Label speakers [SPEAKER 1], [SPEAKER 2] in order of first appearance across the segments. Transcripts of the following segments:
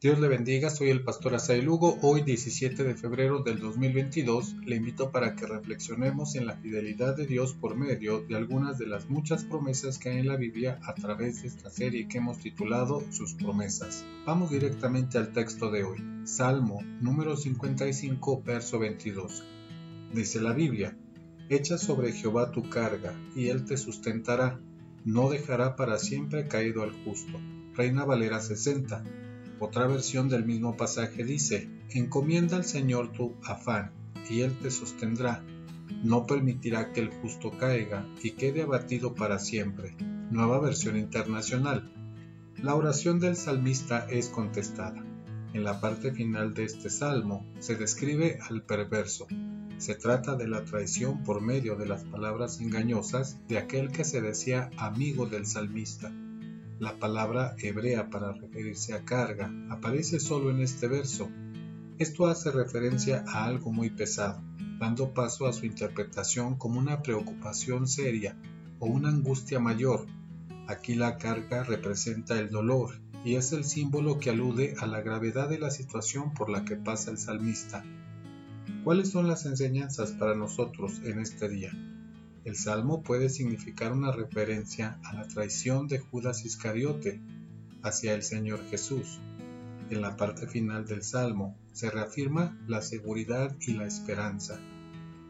[SPEAKER 1] Dios le bendiga, soy el pastor Asael Lugo. Hoy 17 de febrero del 2022 le invito para que reflexionemos en la fidelidad de Dios por medio de algunas de las muchas promesas que hay en la Biblia a través de esta serie que hemos titulado Sus promesas. Vamos directamente al texto de hoy. Salmo número 55, verso 22. Dice la Biblia, Echa sobre Jehová tu carga, y él te sustentará, no dejará para siempre caído al justo. Reina Valera 60 otra versión del mismo pasaje dice, encomienda al Señor tu afán, y Él te sostendrá. No permitirá que el justo caiga y quede abatido para siempre. Nueva versión internacional. La oración del salmista es contestada. En la parte final de este salmo se describe al perverso. Se trata de la traición por medio de las palabras engañosas de aquel que se decía amigo del salmista. La palabra hebrea para referirse a carga aparece solo en este verso. Esto hace referencia a algo muy pesado, dando paso a su interpretación como una preocupación seria o una angustia mayor. Aquí la carga representa el dolor y es el símbolo que alude a la gravedad de la situación por la que pasa el salmista. ¿Cuáles son las enseñanzas para nosotros en este día? El salmo puede significar una referencia a la traición de Judas Iscariote hacia el Señor Jesús. En la parte final del salmo se reafirma la seguridad y la esperanza.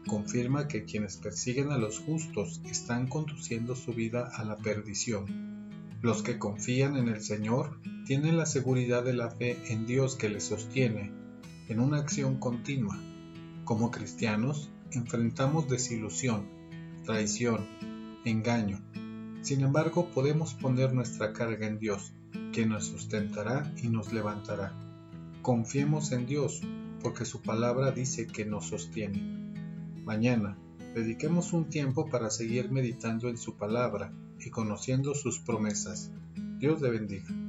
[SPEAKER 1] Confirma que quienes persiguen a los justos están conduciendo su vida a la perdición. Los que confían en el Señor tienen la seguridad de la fe en Dios que les sostiene en una acción continua. Como cristianos, enfrentamos desilusión, traición, engaño. Sin embargo, podemos poner nuestra carga en Dios, que nos sustentará y nos levantará. Confiemos en Dios, porque su palabra dice que nos sostiene. Mañana, dediquemos un tiempo para seguir meditando en su palabra y conociendo sus promesas. Dios le bendiga.